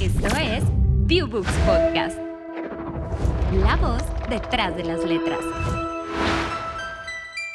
Esto es Viewbooks Podcast. La voz detrás de las letras.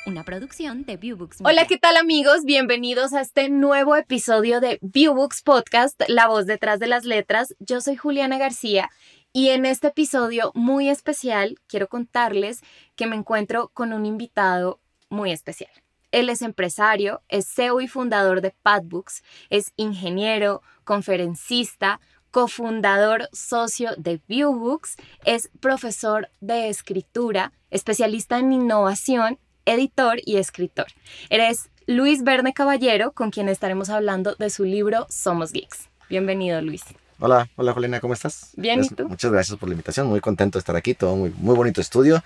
Una producción de Viewbooks. Hola, ¿qué tal amigos? Bienvenidos a este nuevo episodio de Viewbooks Podcast, La voz detrás de las letras. Yo soy Juliana García y en este episodio muy especial quiero contarles que me encuentro con un invitado muy especial. Él es empresario, es CEO y fundador de Padbooks, es ingeniero, conferencista, cofundador socio de Viewbooks, es profesor de escritura, especialista en innovación, editor y escritor. Eres Luis Verne Caballero, con quien estaremos hablando de su libro Somos Geeks. Bienvenido, Luis. Hola, hola Juliana, ¿cómo estás? Bien, ¿y tú? Muchas gracias por la invitación, muy contento de estar aquí, todo muy, muy bonito estudio,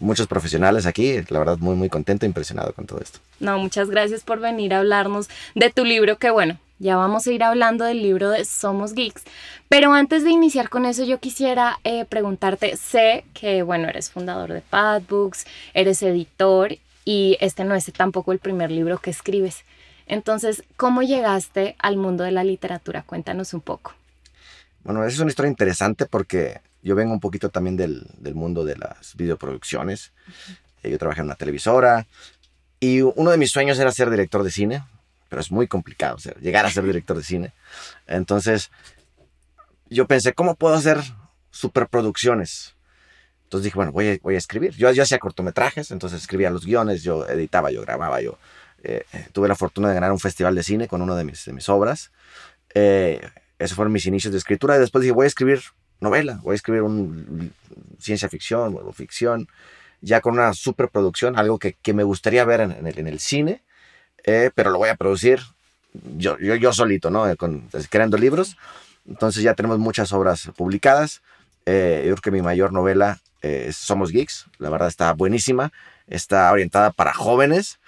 muchos profesionales aquí, la verdad muy, muy contento, impresionado con todo esto. No, muchas gracias por venir a hablarnos de tu libro, que bueno, ya vamos a ir hablando del libro de Somos Geeks. Pero antes de iniciar con eso, yo quisiera eh, preguntarte, sé que, bueno, eres fundador de Padbooks, eres editor y este no es tampoco el primer libro que escribes. Entonces, ¿cómo llegaste al mundo de la literatura? Cuéntanos un poco. Bueno, esa es una historia interesante porque yo vengo un poquito también del, del mundo de las videoproducciones. Eh, Yo trabajé en una televisora y uno de mis sueños era ser director de cine, pero es muy complicado o sea, llegar a ser director de cine. Entonces, yo pensé, ¿cómo puedo hacer superproducciones? Entonces dije, bueno, voy a, voy a escribir. Yo, yo hacía cortometrajes, entonces escribía los guiones, yo editaba, yo grababa, yo eh, tuve la fortuna de ganar un festival de cine con una de mis, de mis obras. Eh, esos fueron mis inicios de escritura. Y después dije, voy a escribir novela, voy a escribir un, ciencia ficción o ficción, ya con una superproducción, algo que, que me gustaría ver en, el, en el, cine, eh, pero lo voy a producir yo, yo, yo solito, ¿no? Con, creando libros. Entonces ya tenemos muchas obras publicadas. Eh, yo creo que mi mayor novela eh, Somos Geeks. La verdad está buenísima. Está orientada para jóvenes.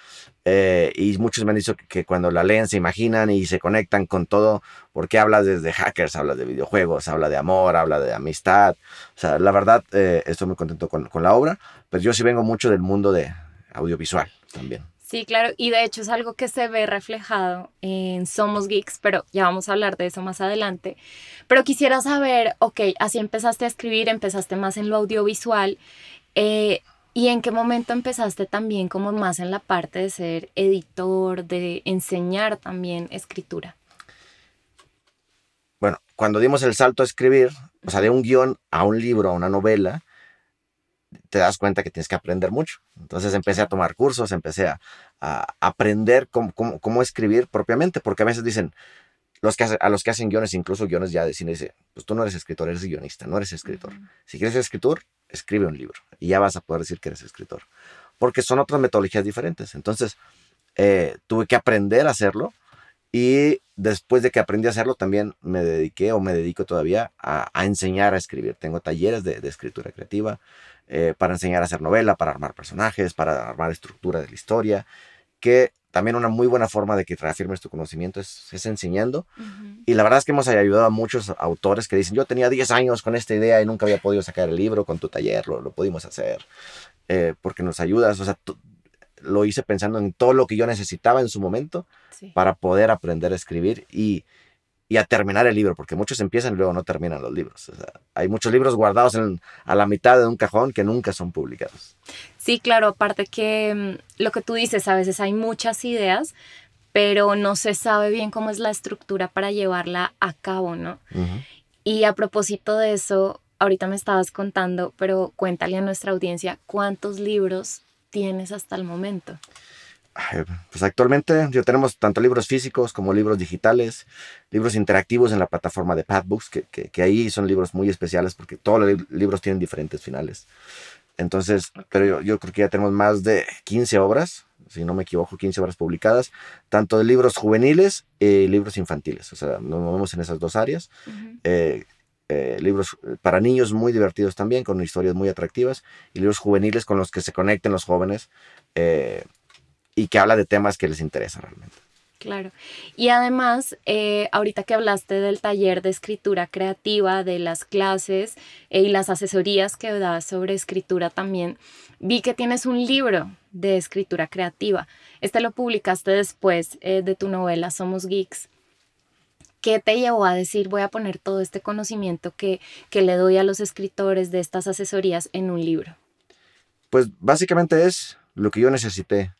Eh, y muchos me han dicho que, que, cuando la leen se imaginan y se conectan con todo, porque habla desde hackers, habla de videojuegos, habla de amor, habla de amistad. O sea, la verdad, eh, estoy muy contento con, con, la obra, pero yo sí vengo mucho del mundo de audiovisual también. Sí, claro, y de hecho es algo que se ve reflejado en Somos Geeks, pero ya vamos a hablar de eso más adelante. Pero quisiera saber, ok, así empezaste a escribir, empezaste más en lo audiovisual. Eh, ¿Y en qué momento empezaste también como más en la parte de ser editor, de enseñar también escritura? Bueno, cuando dimos el salto a escribir, o sea, de un guion a un libro, a una novela, te das cuenta que tienes que aprender mucho. Entonces empecé a tomar cursos, empecé a, a aprender cómo, cómo, cómo, escribir propiamente, porque a veces dicen, los que, a los que hacen guiones, incluso guiones ya de cine, dice, pues tú no eres escritor, eres guionista, no eres escritor. Si quieres ser escritor, escribe un libro y ya vas a poder decir que eres escritor. Porque son otras metodologías diferentes. Entonces, eh, tuve que aprender a hacerlo y después de que aprendí a hacerlo, también me dediqué o me dedico todavía a, enseñar a escribir. Tengo talleres de, de escritura creativa eh, para enseñar a hacer novela, para armar personajes, para armar estructura de la historia, que también una muy buena forma de que reafirmes tu conocimiento es, es enseñando. Uh -huh. Y la verdad es que hemos ayudado a muchos autores que dicen, yo tenía 10 años con esta idea y nunca había podido sacar el libro con tu taller, lo, lo pudimos hacer, eh, porque nos ayudas. O sea, lo hice pensando en todo lo que yo necesitaba en su momento sí. para poder aprender a escribir y, y, a terminar el libro, porque muchos empiezan y luego no terminan los libros. O sea, hay muchos libros guardados en, a la mitad de un cajón que nunca son publicados. Sí, claro, aparte que mm, lo que tú dices, a veces hay muchas ideas, pero no se sabe bien cómo es la estructura para llevarla a cabo, ¿no? Uh -huh. Y a propósito de eso, ahorita me estabas contando, pero cuéntale a nuestra audiencia cuántos libros tienes hasta el momento. Pues actualmente yo tenemos tanto libros físicos como libros digitales, libros interactivos en la plataforma de Padbooks, que, que, que ahí son libros muy especiales porque todos los libros tienen diferentes finales. Entonces, pero yo, yo, creo que ya tenemos más de 15 obras, si no me equivoco, 15 obras publicadas, tanto de libros juveniles y libros infantiles. O sea, nos movemos en esas dos áreas. Uh -huh. eh, eh, libros para niños muy divertidos también, con historias muy atractivas, y libros juveniles con los que se conecten los jóvenes eh, y que habla de temas que les interesan realmente. Claro. Y además, eh, ahorita que hablaste del taller de escritura creativa, de las clases eh, y las asesorías que das sobre escritura también, vi que tienes un libro de escritura creativa. Este lo publicaste después eh, de tu novela Somos Geeks. ¿qué te llevó a decir voy a poner todo este conocimiento que, que le doy a los escritores de estas asesorías en un libro? Pues básicamente es lo que yo necesité,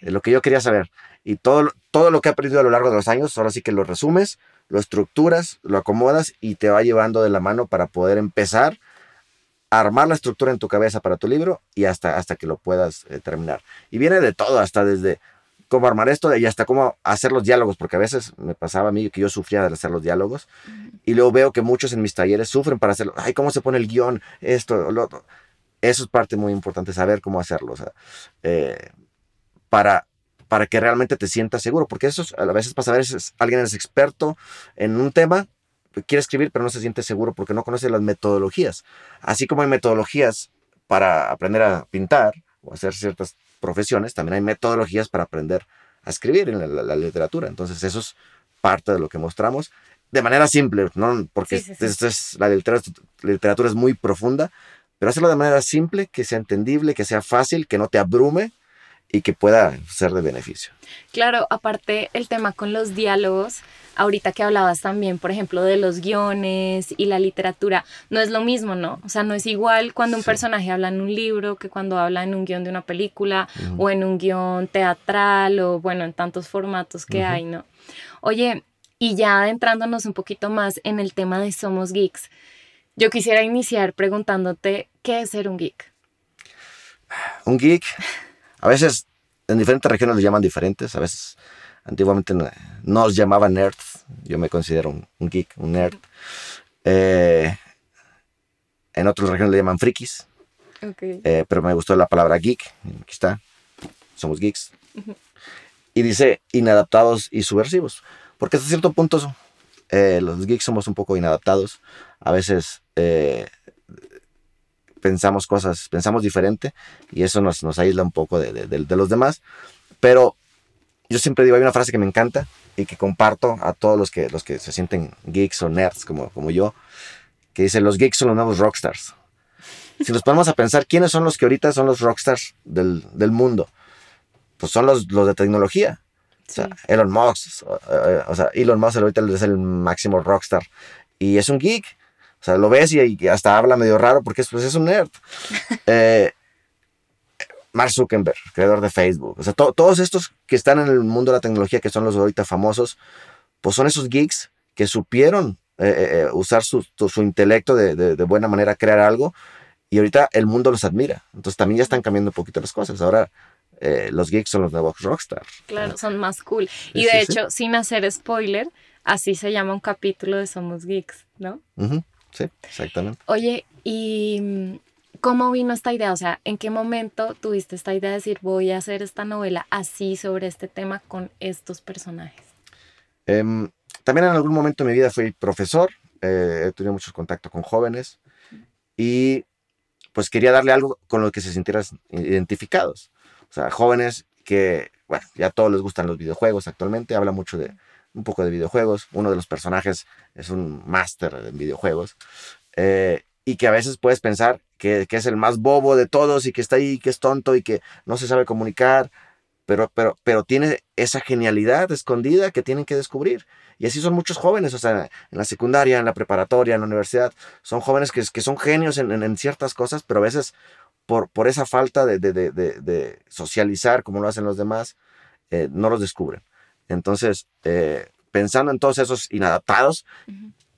lo que yo quería saber. Y todo, todo lo que he aprendido a lo largo de los años, ahora sí que lo resumes, lo estructuras, lo acomodas y te va llevando de la mano para poder empezar a armar la estructura en tu cabeza para tu libro y hasta, hasta que lo puedas eh, terminar. Y viene de todo, hasta desde cómo armar esto y hasta cómo hacer los diálogos, porque a veces me pasaba a mí que yo sufría de hacer los diálogos y luego veo que muchos en mis talleres sufren para hacerlo. Ay, ¿cómo se pone el guion? Esto, lo otro. Eso es parte muy importante, saber cómo hacerlo, o sea, eh, para, para que realmente te sientas seguro, porque eso a veces pasa, a veces alguien es experto en un tema, quiere escribir, pero no se siente seguro porque no conoce las metodologías. Así como hay metodologías para aprender a pintar o hacer ciertas profesiones, también hay metodologías para aprender a escribir en la, literatura. Entonces, eso es parte de lo que mostramos de manera simple, ¿no? porque Es, la literatura es muy profunda, pero hacerlo de manera simple, que sea entendible, que sea fácil, que no te abrume y que pueda ser de beneficio. Claro, aparte el tema con los diálogos, ahorita que hablabas también, por ejemplo, de los guiones y la literatura, no es lo mismo, ¿no? O sea, no es igual cuando un personaje habla en un libro que cuando habla en un guion de una película o en un guion teatral o bueno, en tantos formatos que hay, ¿no? Oye, y ya adentrándonos un poquito más en el tema de Somos Geeks, yo quisiera iniciar preguntándote, ¿qué es ser un geek? Un geek a veces en diferentes regiones los llaman diferentes, a veces antiguamente nos llamaban nerds, yo me considero un, geek, un nerd. Eh, en otras regiones le llaman frikis, eh, pero me gustó la palabra geek, aquí está, somos geeks. Y dice inadaptados y subversivos, porque hasta cierto punto eh, los geeks somos un poco inadaptados, a veces pensamos cosas, pensamos diferente y eso nos, nos aísla un poco de, de, los demás. Pero yo siempre digo, hay una frase que me encanta y que comparto a todos los que, los que se sienten geeks o nerds como, como yo, que dice, los geeks son los nuevos rockstars. Si nos ponemos a pensar, ¿quiénes son los que ahorita son los rockstars del, del mundo? Pues son los, los de tecnología. O sea, Elon Musk, o sea, Elon Musk ahorita es el máximo rockstar. Y es un geek. O sea, lo ves y, hasta habla medio raro porque pues, es un nerd. Eh, Mark Zuckerberg, creador de Facebook. O sea, todos estos que están en el mundo de la tecnología, que son los ahorita famosos, pues son esos geeks que supieron eh, eh, usar su, su intelecto de, de, buena manera, crear algo, y ahorita el mundo los admira. Entonces también ya están cambiando un poquito las cosas. Ahora los geeks son los nuevos rockstars. Claro, son más cool. Y de hecho, sin hacer spoiler, así se llama un capítulo de Somos Geeks, ¿no? Sí, exactamente. Oye, ¿y mm, cómo vino esta idea? O sea, ¿en qué momento tuviste esta idea de decir voy a hacer esta novela así sobre este tema con estos personajes? Em, también en algún momento de mi vida fui profesor, eh, he tenido mucho contacto con jóvenes y pues quería darle algo con lo que se sintieran identificados. O sea, jóvenes que, bueno, ya a todos les gustan los videojuegos actualmente, habla mucho de un poco de videojuegos. Uno de los personajes es un máster en videojuegos. Eh, y que a veces puedes pensar que, que, es el más bobo de todos y que está ahí, que es tonto y que no se sabe comunicar, pero, pero, pero tiene esa genialidad escondida que tienen que descubrir. Y así son muchos jóvenes, o sea, en la secundaria, en la preparatoria, en la universidad, son jóvenes que, que son genios en, en, ciertas cosas, pero a veces por, por esa falta de, de, de, socializar como lo hacen los demás, eh, no los descubren. Entonces, eh, pensando en todos esos inadaptados,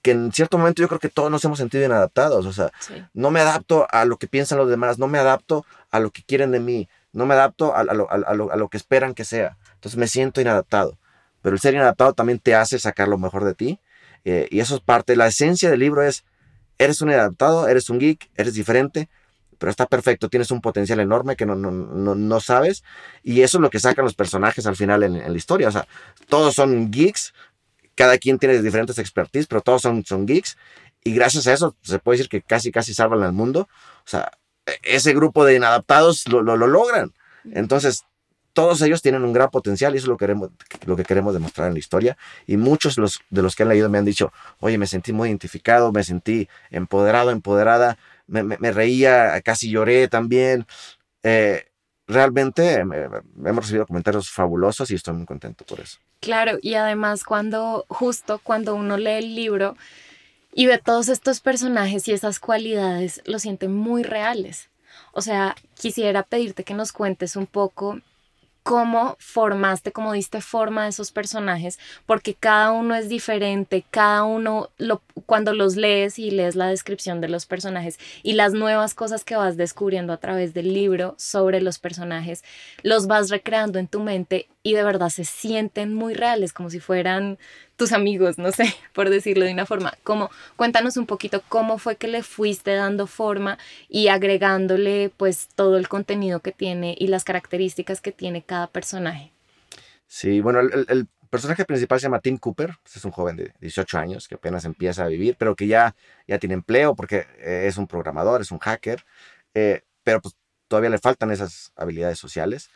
que en cierto momento yo creo que todos nos hemos sentido inadaptados, o sea, no me adapto a lo que piensan los demás, no me adapto a lo que quieren de mí, no me adapto a, lo, a lo, que esperan que sea, entonces me siento inadaptado, pero el ser inadaptado también te hace sacar lo mejor de ti, eh, y eso es parte, la esencia del libro es, eres un inadaptado, eres un geek, eres diferente, pero está perfecto, tienes un potencial enorme que no, no, no, sabes, y eso es lo que sacan los personajes al final en, la historia, o sea, todos son geeks, cada quien tiene diferentes expertise, pero todos son, son geeks, y gracias a eso se puede decir que casi, casi salvan al mundo, o sea, e, ese grupo de inadaptados lo, lo, logran, entonces todos ellos tienen un gran potencial y eso es lo que queremos, lo que queremos demostrar en la historia. Y muchos los, de los que han leído me han dicho, oye, me sentí muy identificado, me sentí empoderado, empoderada, me, reía, casi lloré también. Eh, realmente hemos recibido comentarios fabulosos y estoy muy contento por eso. Claro, y además cuando, justo cuando uno lee el libro y ve todos estos personajes y esas cualidades, lo siente muy reales. O sea, quisiera pedirte que nos cuentes un poco cómo formaste, cómo diste forma a esos personajes, porque cada uno es diferente, cada uno, lo, cuando los lees y lees la descripción de los personajes y las nuevas cosas que vas descubriendo a través del libro sobre los personajes, los vas recreando en tu mente y de verdad se sienten muy reales, como si fueran tus amigos, no sé, por decirlo de una forma. Como, cuéntanos un poquito cómo fue que le fuiste dando forma y agregándole pues todo el contenido que tiene y las características que tiene cada personaje. Sí, bueno, el, personaje principal se llama Tim Cooper, es un joven de 18 años que apenas empieza a vivir, pero que ya, ya tiene empleo porque eh, es un programador, es un hacker, eh, pero pues todavía le faltan esas habilidades sociales.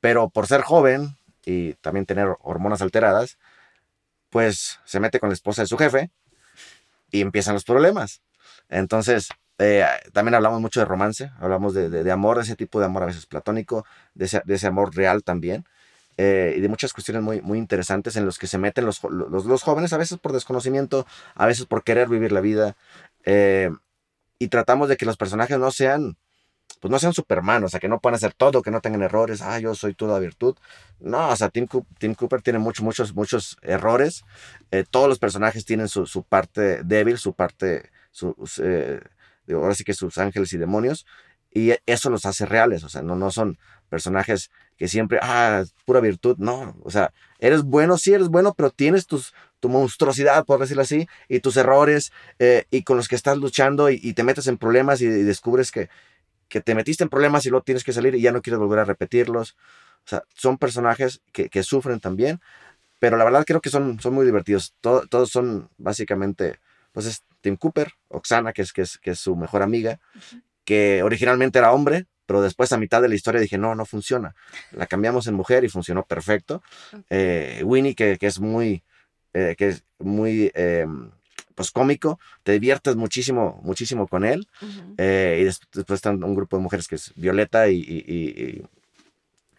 Pero por ser joven y también tener hormonas alteradas, pues se mete con la esposa de su jefe y empiezan los problemas. Entonces, eh, también hablamos mucho de romance, hablamos de, de, amor, de ese tipo de amor a veces platónico, de ese, amor real también, eh, y de muchas cuestiones muy, muy interesantes en los que se meten los, los, los, jóvenes, a veces por desconocimiento, a veces por querer vivir la vida, eh, y tratamos de que los personajes no sean pues no sean Superman, o sea, que no puedan hacer todo, que no tengan errores, ah, yo soy toda virtud. No, o sea, Tim, Cooper tiene muchos, muchos, muchos errores. Eh, todos los personajes tienen su, su, parte débil, su parte, sus, eh, ahora sí que sus ángeles y demonios, y eso los hace reales, o sea, no, no son personajes que siempre, ah, pura virtud, no, o sea, eres bueno, sí eres bueno, pero tienes tus, tu monstruosidad, por decirlo así, y tus errores, eh, y con los que estás luchando y, te metes en problemas y descubres que, que te metiste en problemas y luego tienes que salir y ya no quieres volver a repetirlos. O sea, son personajes que, que sufren también, pero la verdad creo que son, son muy divertidos. todos son básicamente, pues es Tim Cooper, Oxana, que es, que es, que es su mejor amiga, que originalmente era hombre, pero después a mitad de la historia dije, no, no funciona. La cambiamos en mujer y funcionó perfecto. Eh, Winnie, que, que, es muy, eh, que es muy em, pues cómico, te diviertes muchísimo, muchísimo con él. Eh, y después, están un grupo de mujeres que es Violeta y,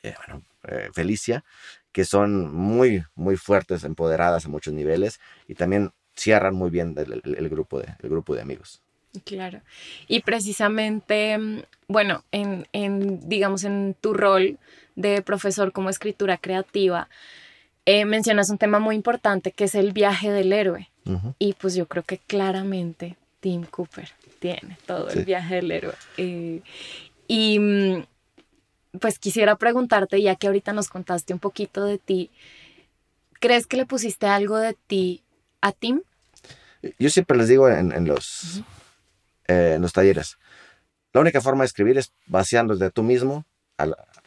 eh, bueno, eh, Felicia, que son muy, muy fuertes, empoderadas a muchos niveles y también cierran muy bien el, grupo, de, el grupo de amigos. Claro. Y precisamente, bueno, en, en, digamos, en tu rol de profesor como escritura creativa, mencionas un tema muy importante que es el viaje del héroe. Y pues yo creo que claramente Tim Cooper tiene todo el viaje del héroe. Eh, y mm, pues quisiera preguntarte, ya que ahorita nos contaste un poquito de ti, ¿crees que le pusiste algo de ti a Tim? Yo siempre les digo en, los, eh, en los talleres, la única forma de escribir es vaciándote de tú mismo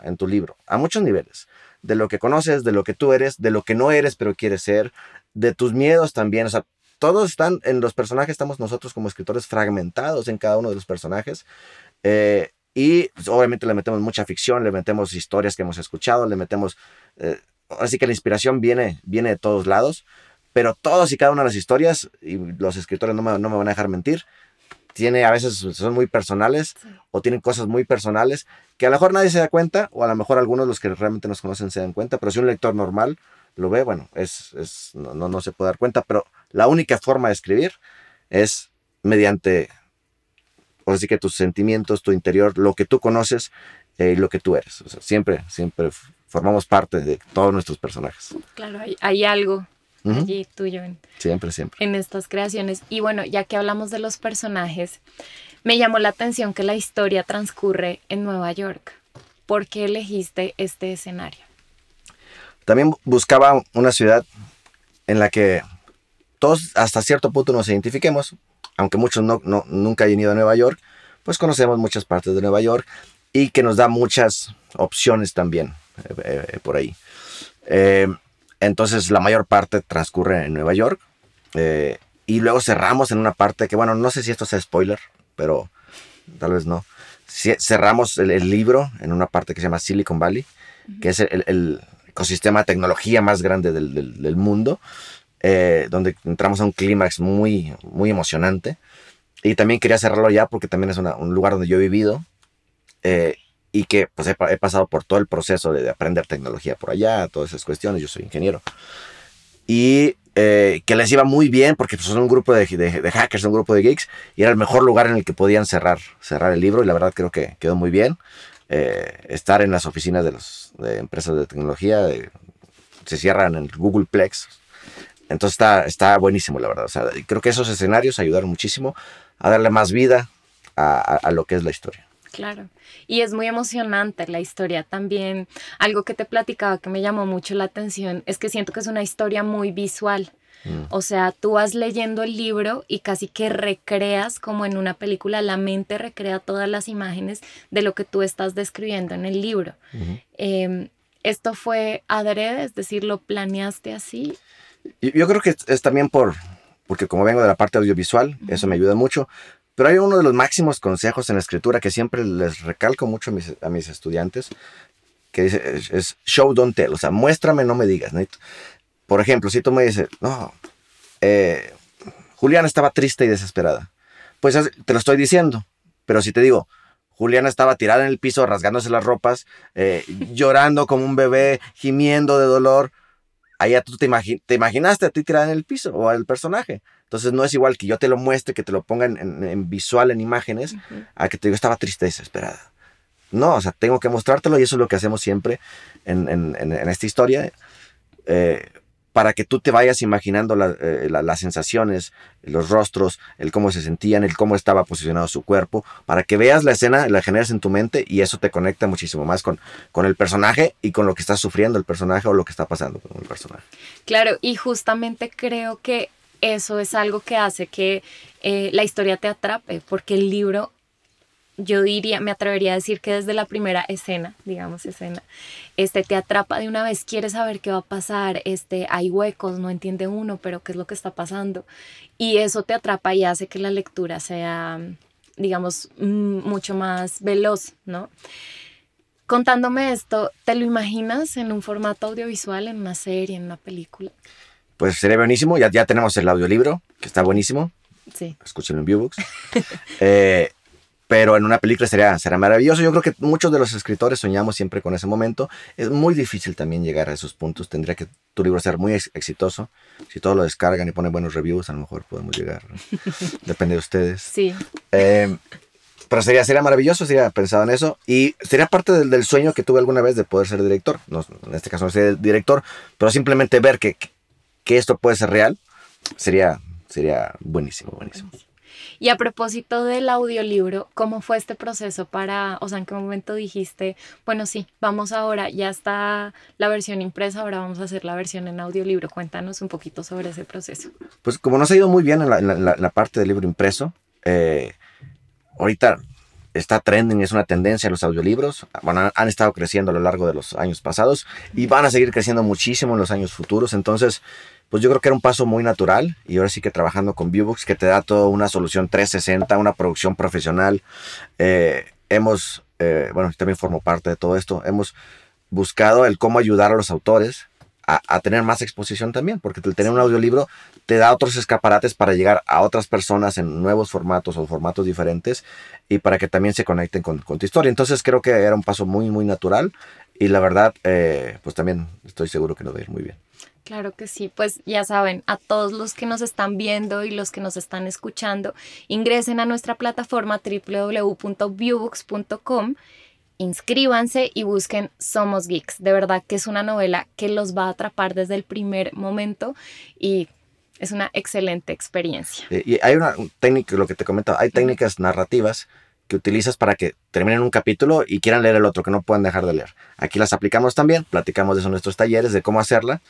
en tu libro, a muchos niveles, de lo que conoces, de lo que tú eres, de lo que no eres pero quieres ser, de tus miedos también, o sea, todos están en los personajes, estamos nosotros como escritores fragmentados en cada uno de los personajes. Eh, y pues, obviamente le metemos mucha ficción, le metemos historias que hemos escuchado, le metemos... Eh, así que la inspiración viene, viene de todos lados, pero todos y cada una de las historias, y los escritores no me, no me van a dejar mentir, tiene a veces son muy personales o tienen cosas muy personales que a lo mejor nadie se da cuenta o a lo mejor algunos de los que realmente nos conocen se dan cuenta, pero si un lector normal lo ve, bueno, es, es no, no, se puede dar cuenta, pero la única forma de escribir es mediante, por así que tus sentimientos, tu interior, lo que tú conoces eh, y lo que tú eres. O sea, siempre, siempre formamos parte de todos nuestros personajes. Claro, hay, hay algo allí tuyo. En, siempre, siempre. En estas creaciones. Y bueno, ya que hablamos de los personajes, me llamó la atención que la historia transcurre en Nueva York. ¿Por qué elegiste este escenario? También buscaba una ciudad en la que todos hasta cierto punto nos identifiquemos, aunque muchos no, nunca hayan ido a Nueva York, pues conocemos muchas partes de Nueva York y que nos da muchas opciones también eh, eh, por ahí. Eh, entonces la mayor parte transcurre en Nueva York y luego cerramos en una parte que, bueno, no sé si esto sea spoiler, pero tal vez no. cerramos el, libro en una parte que se llama Silicon Valley, que es el ecosistema de tecnología más grande del, mundo, eh, donde entramos a un clímax muy, muy emocionante. Y también quería cerrarlo ya porque también es un lugar donde yo he vivido. Eh, y que pues he, pasado por todo el proceso de, aprender tecnología por allá, todas esas cuestiones, yo soy ingeniero. Y eh, que les iba muy bien porque pues, son un grupo de, de, hackers, un grupo de geeks, y era el mejor lugar en el que podían cerrar, cerrar el libro y la verdad creo que quedó muy bien. Eh, estar en las oficinas de las empresas de tecnología, se cierran en Google Plex. Entonces está, está buenísimo, la verdad. O creo que esos escenarios ayudaron muchísimo a darle más vida a, lo que es la historia. Claro. Y es muy emocionante la historia también. Algo que te platicaba que me llamó mucho la atención es que siento que es una historia muy visual. Mm. O sea, tú vas leyendo el libro y casi que recreas como en una película, la mente recrea todas las imágenes de lo que tú estás describiendo en el libro. Em, ¿Esto fue adrede? Es decir, ¿lo planeaste así? Yo creo que es también por, porque como vengo de la parte audiovisual, eso me ayuda mucho. Pero hay uno de los máximos consejos en la escritura que siempre les recalco mucho a mis, estudiantes, que dice, es, show, don't tell, o sea, muéstrame, no me digas. Por ejemplo, si tú me dices, no, eh, Juliana estaba triste y desesperada, pues te lo estoy diciendo, pero si te digo, Juliana estaba tirada en el piso, rasgándose las ropas, eh, llorando como un bebé, gimiendo de dolor, allá tú te, te, imaginaste a ti tirada en el piso o al personaje. Entonces no es igual que yo te lo muestre, que te lo ponga en, visual, en imágenes, a que te digo, estaba triste, desesperada. No, o sea, tengo que mostrártelo y eso es lo que hacemos siempre en, esta historia. Eh, para que tú te vayas imaginando eh, las sensaciones, los rostros, el cómo se sentían, el cómo estaba posicionado su cuerpo, para que veas la escena, la generes en tu mente y eso te conecta muchísimo más con, con el personaje y con lo que está sufriendo el personaje o lo que está pasando con el personaje. Claro, y justamente creo que eso es algo que hace que eh, la historia te atrape, porque el libro, yo diría, me atrevería a decir que desde la primera escena, digamos escena, este te atrapa de una vez, quieres saber qué va a pasar, este, hay huecos, no entiende uno, pero qué es lo que está pasando. Y eso te atrapa y hace que la lectura sea, digamos, mm, mucho más veloz, ¿no? Contándome esto, ¿te lo imaginas en un formato audiovisual, en una serie, en una película? pues sería buenísimo. Ya, ya tenemos el audiolibro, que está buenísimo. Sí. Escúchenlo en Viewbooks. eh, pero en una película sería, será maravilloso. Yo creo que muchos de los escritores soñamos siempre con ese momento. Es muy difícil también llegar a esos puntos. Tendría que tu libro ser muy exitoso. Si todos lo descargan y ponen buenos reviews, a lo mejor podemos llegar. Depende de ustedes. Sí. Eh, pero sería, sería maravilloso, sería pensado en eso. Y sería parte del, del, sueño que tuve alguna vez de poder ser director. No, en este caso no ser director, pero simplemente ver que, que esto puede ser real, sería, sería buenísimo, buenísimo. Y a propósito del audiolibro, ¿cómo fue este proceso para, o sea, en qué momento dijiste, bueno, sí, vamos ahora, ya está la versión impresa, ahora vamos a hacer la versión en audiolibro? Cuéntanos un poquito sobre ese proceso. Pues como nos ha ido muy bien en la, parte del libro impreso, eh, ahorita está trending, es una tendencia los audiolibros. Bueno, han estado creciendo a lo largo de los años pasados y van a seguir creciendo muchísimo en los años futuros. Entonces, pues yo creo que era un paso muy natural y ahora sí que trabajando con Viewbooks que te da toda una solución 360, una producción profesional. Eh, hemos, eh, bueno, también formo parte de todo esto, hemos buscado el cómo ayudar a los autores a, tener más exposición también, porque el tener un audiolibro te da otros escaparates para llegar a otras personas en nuevos formatos o formatos diferentes y para que también se conecten con, con tu historia. Entonces creo que era un paso muy, muy natural y la verdad, eh, pues también estoy seguro que nos va a ir muy bien. Claro que sí, pues ya saben, a todos los que nos están viendo y los que nos están escuchando, ingresen a nuestra plataforma www.viewbooks.com, inscríbanse y busquen Somos Geeks. De verdad que es una novela que los va a atrapar desde el primer momento y es una excelente experiencia. Y hay una técnica, lo que te comentaba, hay técnicas narrativas que utilizas para que terminen un capítulo y quieran leer el otro, que no puedan dejar de leer. Aquí las aplicamos también, platicamos de eso en nuestros talleres, de cómo hacerla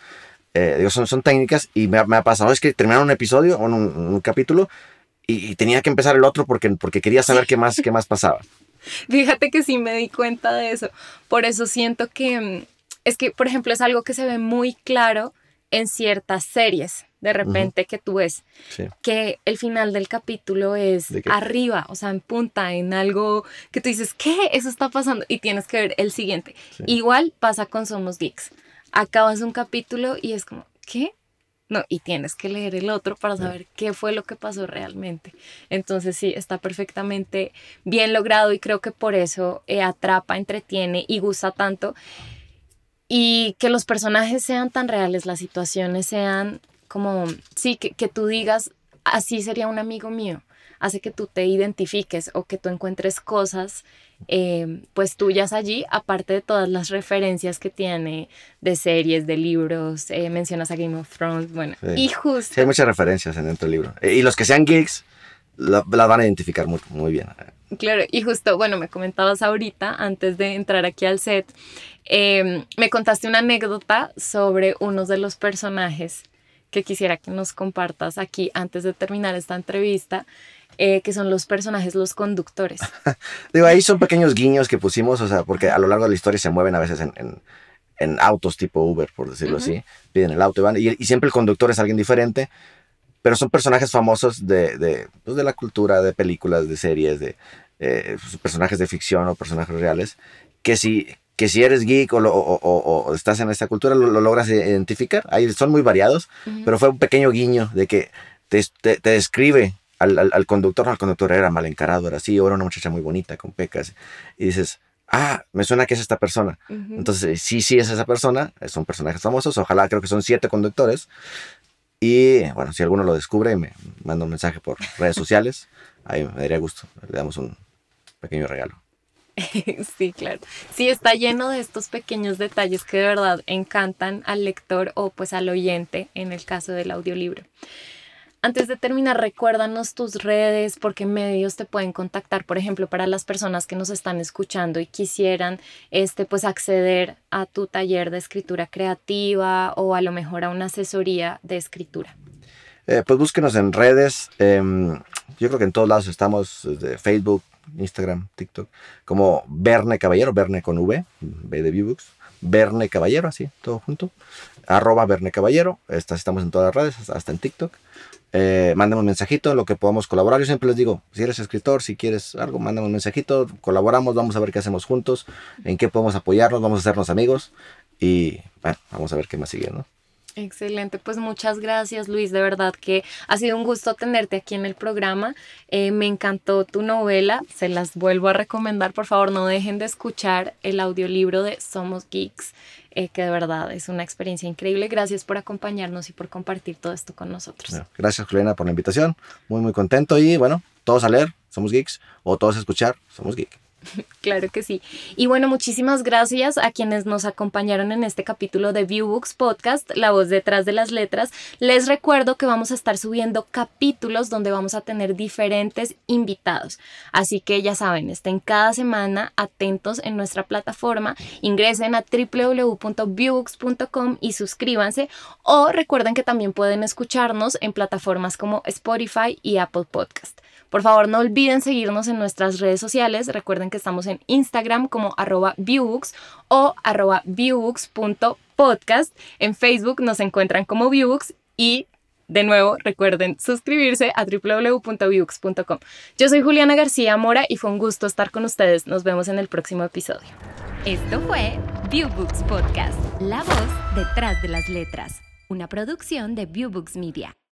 eh, digo, son, son técnicas y me, ha pasado, es que terminaron un episodio, un, un, capítulo y, tenía que empezar el otro porque, porque quería saber qué más, qué más pasaba. Fíjate que sí me di cuenta de eso. Por eso siento que mm, es que, por ejemplo, es algo que se ve muy claro en ciertas series, de repente que tú ves, que el final del capítulo es arriba, o sea, en punta, en algo que tú dices, ¿qué? Eso está pasando y tienes que ver el siguiente. Igual pasa con Somos Geeks acabas un capítulo y es como, ¿qué? No, y tienes que leer el otro para saber qué fue lo que pasó realmente. Entonces sí, está perfectamente bien logrado y creo que por eso eh, atrapa, entretiene y gusta tanto. Y que los personajes sean tan reales, las situaciones sean como, sí, que, que tú digas, así sería un amigo mío hace que tú te identifiques o que tú encuentres cosas eh, pues tuyas allí, aparte de todas las referencias que tiene de series, de libros, eh, mencionas a Game of Thrones, bueno, y justo... Sí, hay muchas referencias en dentro del libro. Eh, y los que sean geeks la, van a identificar muy, muy bien. Claro, y justo, bueno, me comentabas ahorita, antes de entrar aquí al set, em, me contaste una anécdota sobre uno de los personajes que quisiera que nos compartas aquí antes de terminar esta entrevista. Eh, que son los personajes, los conductores. Digo, ahí son pequeños guiños que pusimos, o sea, porque a lo largo de la historia se mueven a veces en, en, autos tipo Uber, por decirlo así. Piden el auto y van, y, siempre el conductor es alguien diferente, pero son personajes famosos de, de, pues de la cultura, de películas, de series, de eh, pues, personajes de ficción o personajes reales, que si, que si eres geek o, o, estás en esta cultura, lo, logras identificar. Ahí son muy variados, pero fue un pequeño guiño de que te, te, te describe al, al, conductor, no, el conductor era mal encarado, era así, o era una muchacha muy bonita con pecas. Y dices, ah, me suena que es esta persona. Entonces, sí, sí es esa persona, son personajes famosos, ojalá creo que son siete conductores. Y bueno, si alguno lo descubre, me manda un mensaje por redes sociales, ahí me daría gusto, le damos un pequeño regalo. Sí, claro. Sí, está lleno de estos pequeños detalles que de verdad encantan al lector o pues al oyente en el caso del audiolibro. Antes de terminar, recuérdanos tus redes, por qué medios te pueden contactar, por ejemplo, para las personas que nos están escuchando y quisieran este, pues, acceder a tu taller de escritura creativa o a lo mejor a una asesoría de escritura. Eh, pues búsquenos en redes. Em, yo creo que en todos lados estamos, desde Facebook, Instagram, TikTok, como Verne Caballero, Verne con V, B de Viewbooks, Verne Caballero, así, todo junto, arroba Verne Caballero, estamos en todas las redes, hasta en TikTok eh, un mensajito en lo que podamos colaborar. Yo siempre les digo, si eres escritor, si quieres algo, mándame un mensajito, colaboramos, vamos a ver qué hacemos juntos, en qué podemos apoyarnos, vamos a hacernos amigos y bueno, vamos a ver qué más sigue, ¿no? Excelente, pues muchas gracias Luis, de verdad que ha sido un gusto tenerte aquí en el programa. Eh, me encantó tu novela, se las vuelvo a recomendar, por favor no dejen de escuchar el audiolibro de Somos Geeks, eh, que de verdad es una experiencia increíble. Gracias por acompañarnos y por compartir todo esto con nosotros. gracias Juliana por la invitación, muy muy contento y bueno, todos a leer, Somos Geeks, o todos a escuchar, Somos Geeks. Claro que sí. Y bueno, muchísimas gracias a quienes nos acompañaron en este capítulo de Viewbooks Podcast, La voz detrás de las letras. Les recuerdo que vamos a estar subiendo capítulos donde vamos a tener diferentes invitados. Así que ya saben, estén cada semana atentos en nuestra plataforma, ingresen a www.viewbooks.com y suscríbanse o recuerden que también pueden escucharnos en plataformas como Spotify y Apple Podcast. Por favor, no olviden seguirnos en nuestras redes sociales. Recuerden estamos en Instagram como arroba viewbooks o arroba viewbooks.podcast. En Facebook nos encuentran como viewbooks y de nuevo, recuerden suscribirse a www.viewbooks.com. Yo soy Juliana García Mora y fue un gusto estar con ustedes. Nos vemos en el próximo episodio. Esto fue Viewbooks Podcast, la voz detrás de las letras, una producción de Viewbooks Media.